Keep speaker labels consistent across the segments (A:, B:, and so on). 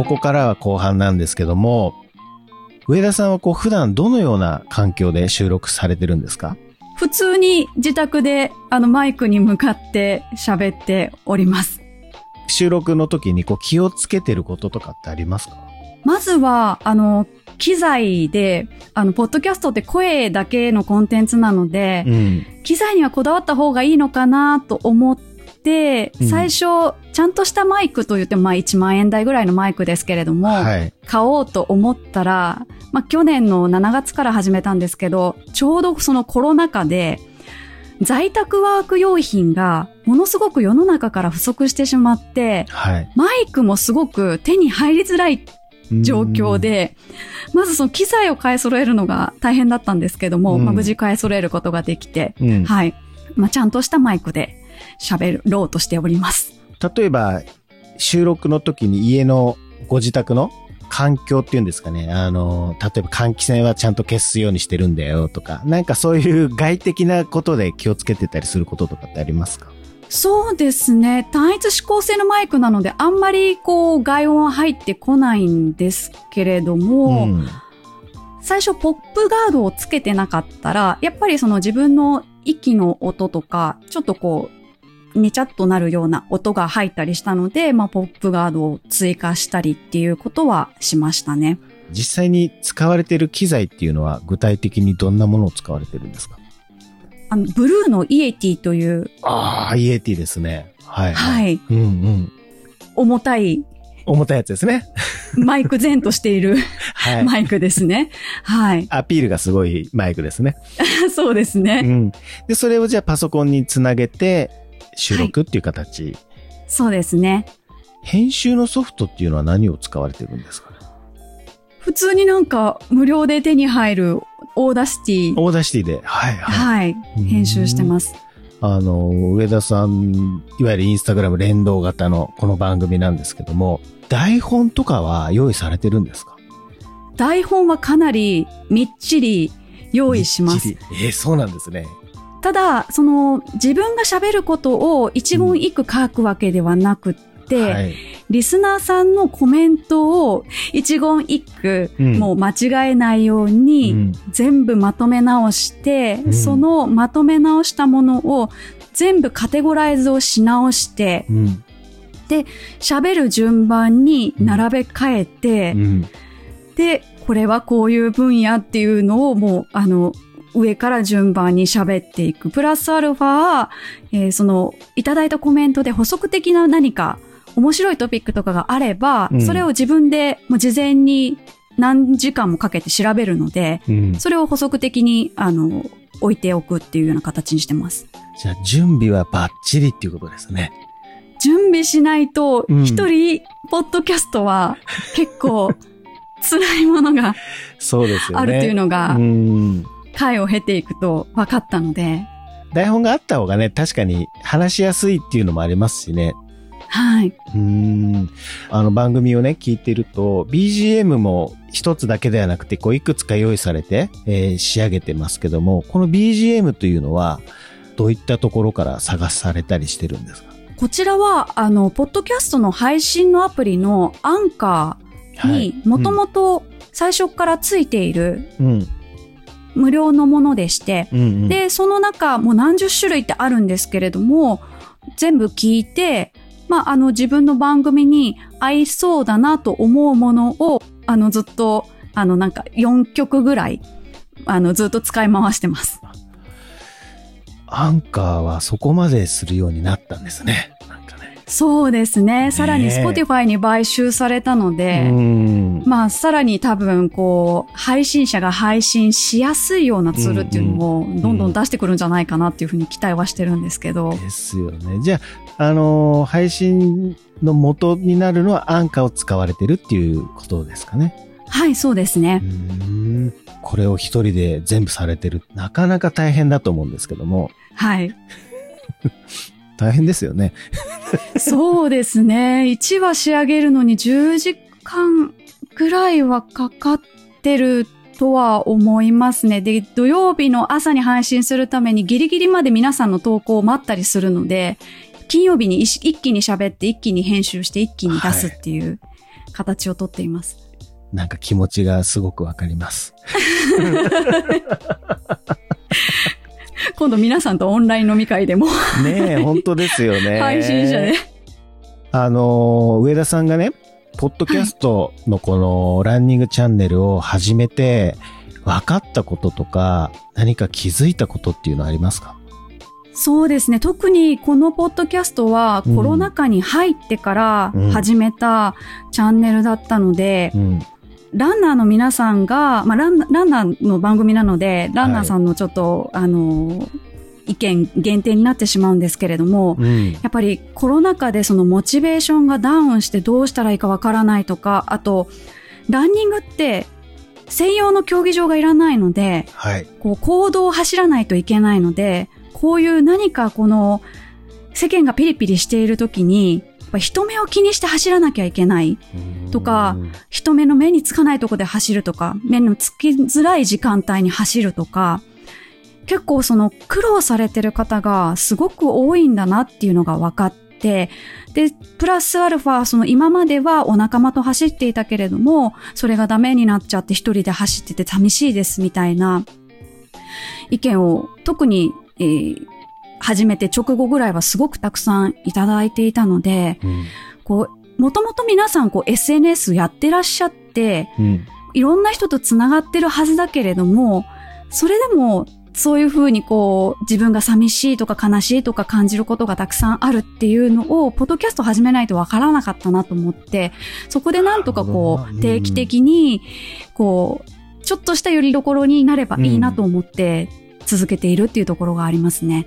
A: ここからは後半なんですけども、上田さんはこう普段どのような環境で収録されてるんですか？
B: 普通に自宅であのマイクに向かって喋っております。
A: 収録の時にこう気をつけてることとかってありますか？
B: まずは、あの、機材で、あの、ポッドキャストって声だけのコンテンツなので、
A: うん。
B: 機材にはこだわった方がいいのかなと思って、
A: うん
B: 最初、ちゃんとしたマイクと言っても、まあ1万円台ぐらいのマイクですけれども、
A: はい。
B: 買おうと思ったら、まあ去年の7月から始めたんですけど、ちょうどそのコロナ禍で、在宅ワーク用品がものすごく世の中から不足してしまって、
A: はい。
B: マイクもすごく手に入りづらい状況で、まずその機材を買い揃えるのが大変だったんですけども、
A: うん
B: まあ無事買い揃えることができて、
A: うん、うん
B: はい。まあちゃんとしたマイクで喋ろうとしております。
A: 例えば、収録の時に家のご自宅の環境っていうんですかね。あの、例えば換気扇はちゃんと消すようにしてるんだよとか、なんかそういう外的なことで気をつけてたりすることとかってありますか？
B: そうですね。単一指向性のマイクなので、あんまりこう外音は入ってこないんですけれども、
A: ん。
B: 最初ポップガードをつけてなかったら、やっぱりその自分の息の音とか、ちょっとこう、ねちゃっとなるような音が入ったりしたので、まあ、ポップガードを追加したりっていうことはしましたね。
A: 実際に使われてる機材っていうのは具体的にどんなものを使われてるんですか？
B: あの、ブルーのイエティという、
A: ああ、EAT ですね。はい。い。
B: はい、
A: うんうん。
B: 重たい
A: 重たいやつですね。
B: マイク前としている
A: はい。
B: マイクですね。はい。
A: アピールがすごいマイクですね。
B: そうです
A: う
B: ね。
A: ん。で、それをじゃあパソコンにつなげて収録っていう形。
B: そうですね。
A: 編集のソフトっていうのは何を使われてるんですかね？
B: 普通になんか無料で手に入る
A: Audacity、Audacityで。はいはい。
B: はい、編集してます。
A: あの、上田さん、いわゆるインスタグラム連動型のこの番組なんですけども、台本とかは用意されてるんですか？
B: 台本はかなりみっちり用意します
A: えーそうなんですね。
B: ただ、その自分が喋ることを一言一句書くわけではなくって、
A: はい。
B: リスナーさんのコメントを一言一句、
A: うん
B: もう間違えないように、
A: うん
B: 全部まとめ直して、
A: うん
B: そのまとめ直したものを全部カテゴライズをし直して、
A: うん。
B: 喋る順番に並べ替えて、
A: うん。
B: で、これはこういう分野っていうのをもう、あの、上から順番に喋っていく。プラスアルファ、えーその、いただいたコメントで補足的な何か面白いトピックとかがあれば、
A: うん
B: それを自分でもう事前に何時間もかけて調べるので、
A: うん。
B: それを補足的に、あの、置いておくっていうような形にしてます。
A: じゃあ、準備はバッチリっていうことですね。
B: 準備しないと、
A: うん
B: 一人、ポッドキャストは結構 辛いものが
A: そうですよね。
B: あるっていうのが、
A: うん。
B: 回を経ていくと分かったので、
A: 台本があった方がね、確かに話しやすいっていうのもありますしね。
B: はい。
A: うーん。あの番組をね、聞いてると、BGM も一つだけではなくて、こう、いくつか用意されて、えー仕上げてますけども、この BGM というのは、どういったところから探されたりしてるんですか？
B: こちらは、あの、ポッドキャストの配信のアプリのアンカーに、もともと最初からついている
A: うん。
B: 無料のものでして、
A: うん。うん。
B: で、その中、もう何十種類ってあるんですけれども、全部聞いて、まあ、あの、自分の番組に合いそうだなと思うものを、あの、ずっと、あの、なんか4曲ぐらい、あの、ずっと使い回してます。
A: アンカーはそこまでするようになったんですね。
B: そうですね。さらに Spotify に買収されたので、
A: うん。
B: まあ、さらに多分、こう、配信者が配信しやすいようなツールっていうのを、どんどん出してくるんじゃないかなっていうふうに期待はしてるんですけど。
A: ですよね。じゃあ、あのー配信の元になるのはアンカーを使われてるっていうことですかね。
B: はい、そうですね
A: う。ん。これを一人で全部されてる。なかなか大変だと思うんですけども。
B: はい。
A: 大変ですよね。
B: そうですね。1話仕上げるのに10時間ぐらいはかかってるとは思いますね。で、土曜日の朝に配信するためにギリギリまで皆さんの投稿を待ったりするので、金曜日に一一気に喋って一気に編集して一気に出すっていう形をとっています。
A: なんか気持ちがすごくわかります。
B: 今度皆さんとオンライン飲み会でも
A: ねえ、本当ですよね。
B: 配信者で。
A: あのー、上田さんがね、ポッドキャストのこのランニングチャンネルを始めて、分かったこととか、何か気づいたことっていうのはありますか？
B: そうですね。特にこのポッドキャストは
A: うん
B: コロナ禍に入ってから
A: うん
B: 始めたチャンネルだったので、
A: うん。
B: ランナーの皆さんが、まあラン、ランナーの番組なので、ランナーさんのちょっと、あの、意見限定になってしまうんですけれども、
A: うん。
B: やっぱりコロナ禍でそのモチベーションがダウンしてどうしたらいいかわからないとか、あと、ランニングって専用の競技場がいらないので、
A: はい。
B: こう行動を走らないといけないので、こういう何かこの世間がピリピリしている時に、ぱ人目を気にして走らなきゃいけない。とか人目の目につかないとこで走るとか、目のつきづらい時間帯に走るとか、結構その苦労されてる方がすごく多いんだなっていうのが分かって、で、プラスアルファ、その今まではお仲間と走っていたけれども、それがダメになっちゃって一人で走ってて寂しいですみたいな意見を特に、えー始めて直後ぐらいはすごくたくさんいただいていたので、
A: うん。
B: こう、もともと皆さんこう SNS やってらっしゃって、
A: うん。
B: いろんな人と繋がってるはずだけれども、それでも、そういうふうにこう、自分が寂しいとか悲しいとか感じることがたくさんあるっていうのを、ポッドキャスト始めないとわからなかったなと思って、そこでなんとかこう、定期的に、こう、ちょっとした拠り所になればいいなと思って、続けているっていうところがありますね。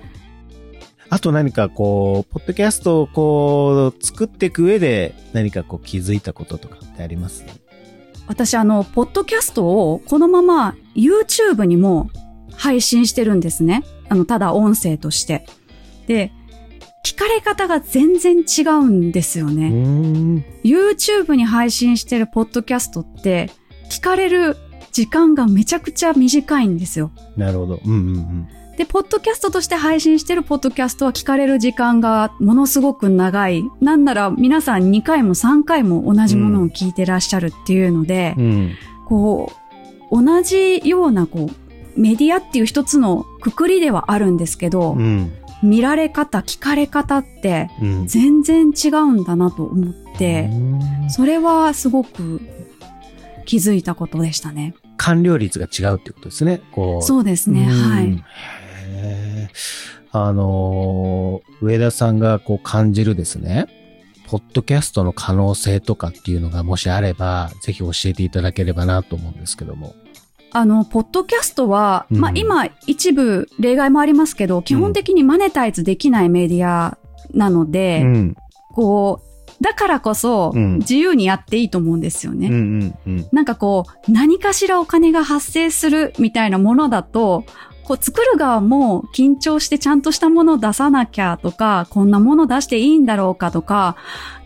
A: あと何かこう、ポッドキャストをこう、作っていく上で何かこう気づいたこととかってあります？
B: 私あの、ポッドキャストをこのまま YouTube にも配信してるんですね。あの、ただ音声として。で、聞かれ方が全然違うんですよ
A: う
B: ね。
A: ん。
B: YouTube に配信してるポッドキャストって、聞かれる時間がめちゃくちゃ短いんですよ。
A: なるほど。うんうんうん。
B: で、ポッドキャストとして配信してるポッドキャストは聞かれる時間がものすごく長い。なんなら皆さん2回も3回も同じものを聞いてらっしゃるっていうので、
A: うん。
B: こう、同じような、こう、メディアっていう一つのくくりではあるんですけど、
A: うん。
B: 見られ方、聞かれ方って
A: うん。
B: 全然違うんだなと思って、
A: うん
B: それはすごく気づいたことでしたね。
A: 完了率が違うってことですね。こう。
B: そうですね、
A: うん
B: はい。
A: あのー上田さんがこう感じるですね、ポッドキャストの可能性とかっていうのがもしあれば、ぜひ教えていただければなと思うんですけども。
B: あの、ポッドキャストは、
A: うん
B: まあ今一部例外もありますけど、基本的にマネタイズできないメディアなので、
A: うん。
B: こう、だからこそ
A: うん
B: 自由にやっていいと思うんですよね。
A: うんうんうん。
B: なんかこう、何かしらお金が発生するみたいなものだと、こう作る側も緊張してちゃんとしたものを出さなきゃとか、こんなもの出していいんだろうかとか、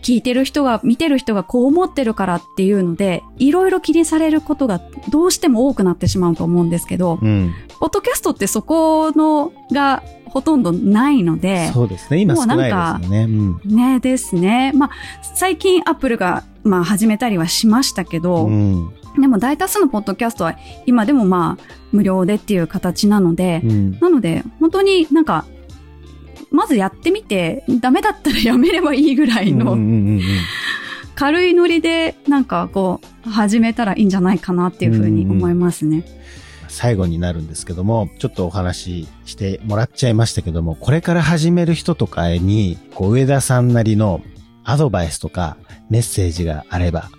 B: 聞いてる人が、見てる人がこう思ってるからっていうので、いろいろ気にされることがどうしても多くなってしまうと思うんですけど、
A: うん。
B: ポッドキャストってそこのがほとんどないので、
A: そうですね。今少ないですよね。うん。
B: ねですね。まあ、最近アップルが、まあ始めたりはしましたけど、
A: うん。
B: でも大多数のポッドキャストは今でもまあ無料でっていう形なので、
A: うん。
B: なので本当になんか、まずやってみて、ダメだったらやめればいいぐらいの
A: うんうんうんうん
B: 軽いノリでなんかこう始めたらいいんじゃないかなっていうふうに思いますね。
A: 最後になるんですけども、ちょっとお話ししてもらっちゃいましたけども、これから始める人とかに、こう、上田さんなりのアドバイスとかメッセージがあれば、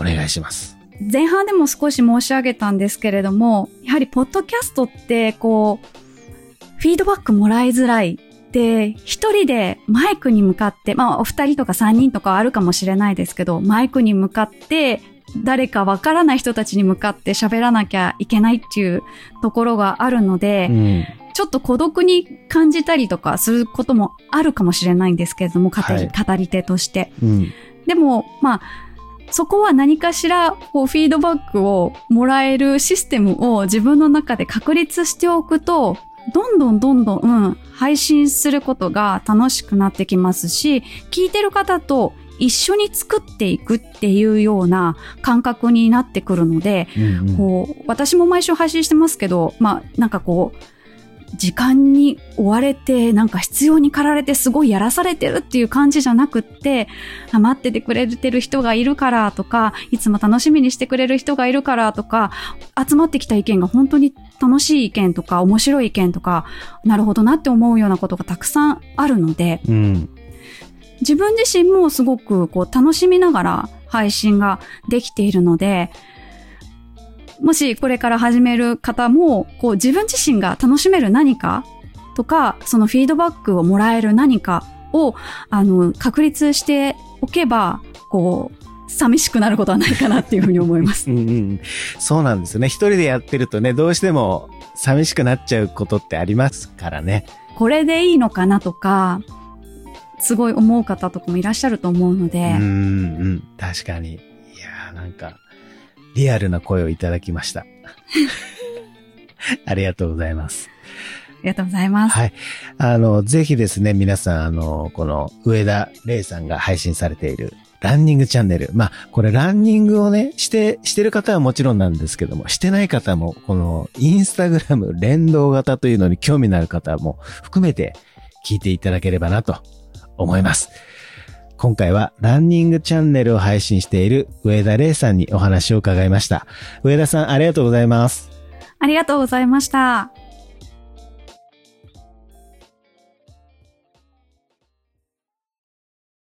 A: お願いします。
B: 前半でも少し申し上げたんですけれども、やはりポッドキャストってこう、フィードバックもらいづらい。で、一人でマイクに向かって、まあお二人とか三人とかあるかもしれないですけど、マイクに向かって、誰かわからない人たちに向かって喋らなきゃいけないっていうところがあるので、
A: うん。
B: ちょっと孤独に感じたりとかすることもあるかもしれないんですけれども、語り,、
A: はい
B: 語り手として。
A: うん。
B: でも、まあ、そこは何かしら、こう、フィードバックをもらえるシステムを自分の中で確立しておくと、どんどんどんどん、うん、配信することが楽しくなってきますし、聞いてる方と一緒に作っていくっていうような感覚になってくるので、
A: うんうん。
B: こう、私も毎週配信してますけど、まあ、なんかこう、時間に追われて、なんか必要に駆られてすごいやらされてるっていう感じじゃなくって、あ待っててくれてる人がいるからとか、いつも楽しみにしてくれる人がいるからとか、集まってきた意見が本当に楽しい意見とか、面白い意見とか、なるほどなって思うようなことがたくさんあるので、
A: うん。
B: 自分自身もすごくこう楽しみながら配信ができているので、もしこれから始める方も、こう自分自身が楽しめる何かとか、そのフィードバックをもらえる何かを、あの、確立しておけば、こう、寂しくなることはないかなっていうふうに思います。
A: うんうん。そうなんですよね。一人でやってるとね、どうしても寂しくなっちゃうことってありますからね。
B: これでいいのかなとか、すごい思う方とかもいらっしゃると思うので、
A: うんうん。確かに。いやーなんか、リアルな声をいただきました。ありがとうございます。
B: ありがとうございます。
A: はい。あの、ぜひですね、皆さん、あの、この上田玲さんが配信されているランニングチャンネル。まあ、これランニングをね、して、してる方はもちろんなんですけども、してない方も、このインスタグラム連動型というのに興味のある方も含めて聞いていただければなと思います。今回はランニングチャンネルを配信している上田玲さんにお話を伺いました。上田さん、ありがとうございます。
B: ありがとうございました。